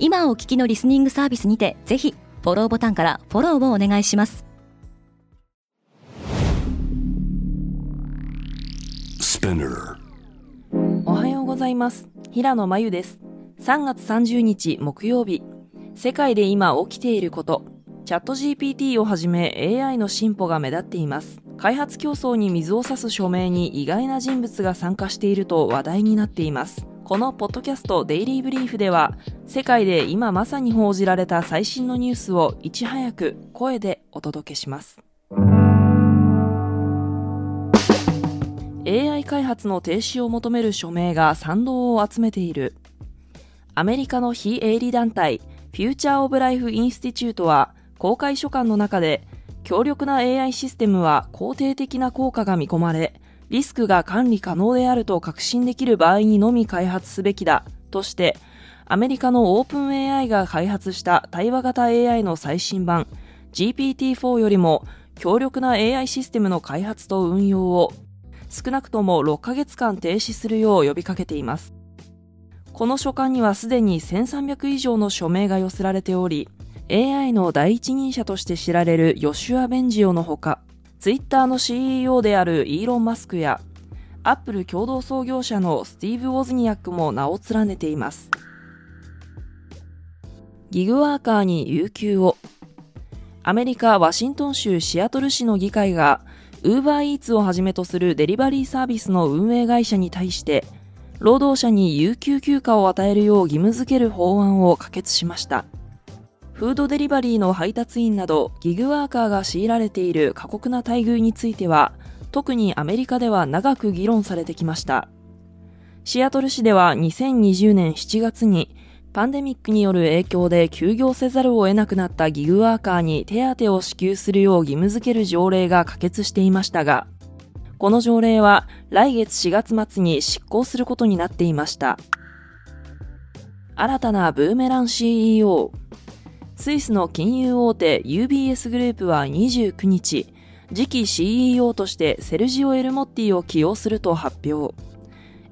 今お聞きのリスニングサービスにてぜひフォローボタンからフォローをお願いします。おはようございます。平野真由です。3月30日木曜日。世界で今起きていること。チャット GPT をはじめ AI の進歩が目立っています。開発競争に水を差す署名に意外な人物が参加していると話題になっていますこのポッドキャストデイリーブリーフでは世界で今まさに報じられた最新のニュースをいち早く声でお届けします AI 開発の停止を求める署名が賛同を集めている。アメリカの非営利団体、フューチャー・オブ・ライフ・インスティチュートは、公開書簡の中で、強力な AI システムは肯定的な効果が見込まれ、リスクが管理可能であると確信できる場合にのみ開発すべきだ、として、アメリカのオープン AI が開発した対話型 AI の最新版 GPT-4 よりも強力な AI システムの開発と運用を少なくとも6ヶ月間停止するよう呼びかけています。この書簡にはすでに1300以上の署名が寄せられており、AI の第一人者として知られるヨシュア・ベンジオのほか、ツイッターの CEO であるイーロン・マスクや、アップル共同創業者のスティーブ・ウォズニアックも名を連ねています。ギグワーカーに有給を。アメリカ・ワシントン州シアトル市の議会がウーバーイーツをはじめとするデリバリーサービスの運営会社に対して、労働者に有給休暇を与えるよう義務付ける法案を可決しました。フードデリバリーの配達員などギグワーカーが強いられている過酷な待遇については、特にアメリカでは長く議論されてきました。シアトル市では2020年7月にパンデミックによる影響で休業せざるを得なくなったギグワーカーに手当を支給するよう義務付ける条例が可決していましたが、この条例は来月4月末に執行することになっていました。新たなブーメラン CEO。スイスの金融大手 UBS グループは29日、次期 CEO としてセルジオ・エルモッティを起用すると発表。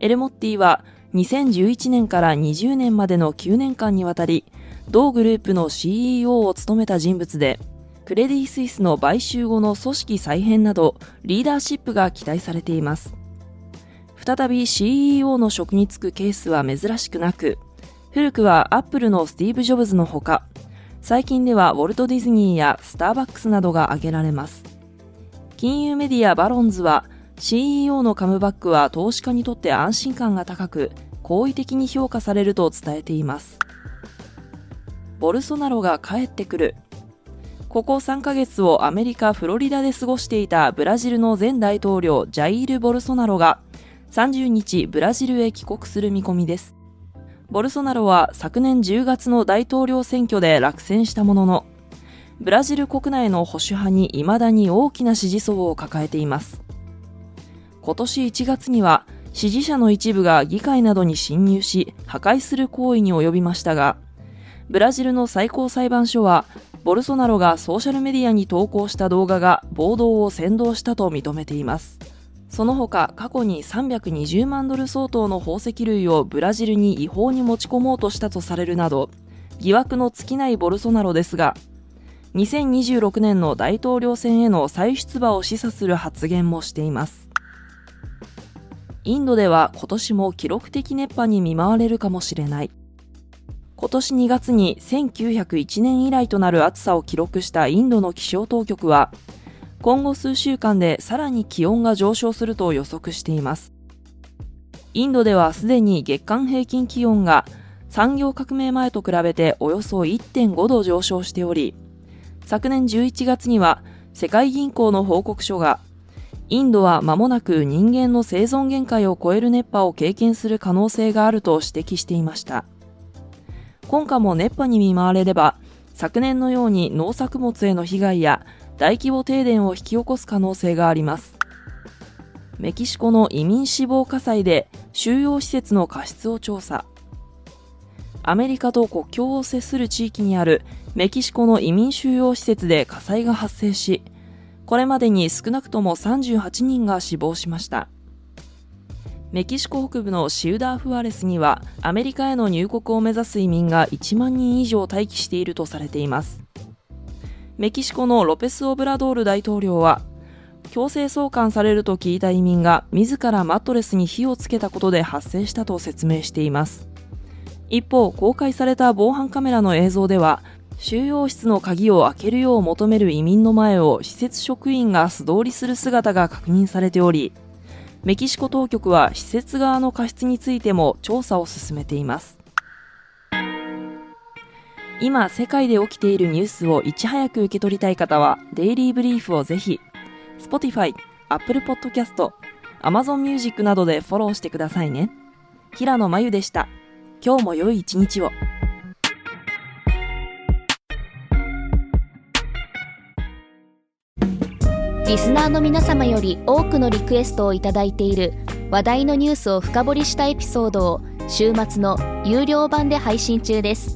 エルモッティは2011年から20年までの9年間にわたり、同グループの CEO を務めた人物で、クレディ・スイスの買収後の組織再編など、リーダーシップが期待されています。再び CEO の職に就くケースは珍しくなく、古くはアップルのスティーブ・ジョブズのほか、最近ではウォルト・ディズニーやスターバックスなどが挙げられます。金融メディアバロンズは、CEO のカムバックは投資家にとって安心感が高く、好意的に評価されると伝えています。ボルソナロが帰ってくる。ここ3ヶ月をアメリカ・フロリダで過ごしていたブラジルの前大統領ジャイール・ボルソナロが30日ブラジルへ帰国する見込みです。ボルソナロは昨年10月の大統領選挙で落選したものの、ブラジル国内の保守派に未だに大きな支持層を抱えています。今年1月には支持者の一部が議会などに侵入し、破壊する行為に及びましたが、ブラジルの最高裁判所は、ボルソナロがソーシャルメディアに投稿した動画が暴動を扇動したと認めています。その他、過去に320万ドル相当の宝石類をブラジルに違法に持ち込もうとしたとされるなど、疑惑の尽きないボルソナロですが、2026年の大統領選への再出馬を示唆する発言もしています。インドでは今年も記録的熱波に見舞われるかもしれない。今年2月に1901年以来となる暑さを記録したインドの気象当局は、今後数週間でさらに気温が上昇すると予測しています。インドではすでに月間平均気温が産業革命前と比べておよそ1.5度上昇しており、昨年11月には世界銀行の報告書がインドは間もなく人間の生存限界を超える熱波を経験する可能性があると指摘していました。今夏も熱波に見舞われれば、昨年のように農作物への被害や大規模停電を引き起こす可能性があります。メキシコの移民死亡火災で収容施設の過失を調査。アメリカと国境を接する地域にあるメキシコの移民収容施設で火災が発生しこれまでに少なくとも38人が死亡しました。メキシコ北部のシウダーフアレスにはアメリカへの入国を目指す移民が1万人以上待機しているとされています。メキシコのロペス・オブラドール大統領は強制送還されると聞いた移民が自らマットレスに火をつけたことで発生したと説明しています。一方公開された防犯カメラの映像では収容室の鍵を開けるよう求める移民の前を施設職員が素通りする姿が確認されておりメキシコ当局は施設側の過失についても調査を進めています。今世界で起きているニュースをいち早く受け取りたい方はデイリーブリーフをぜひ Spotify、Apple Podcast、Amazon Music などでフォローしてくださいね。平野真由でした。今日も良い一日を。リスナーの皆様より多くのリクエストをいただいている話題のニュースを深掘りしたエピソードを週末の有料版で配信中です。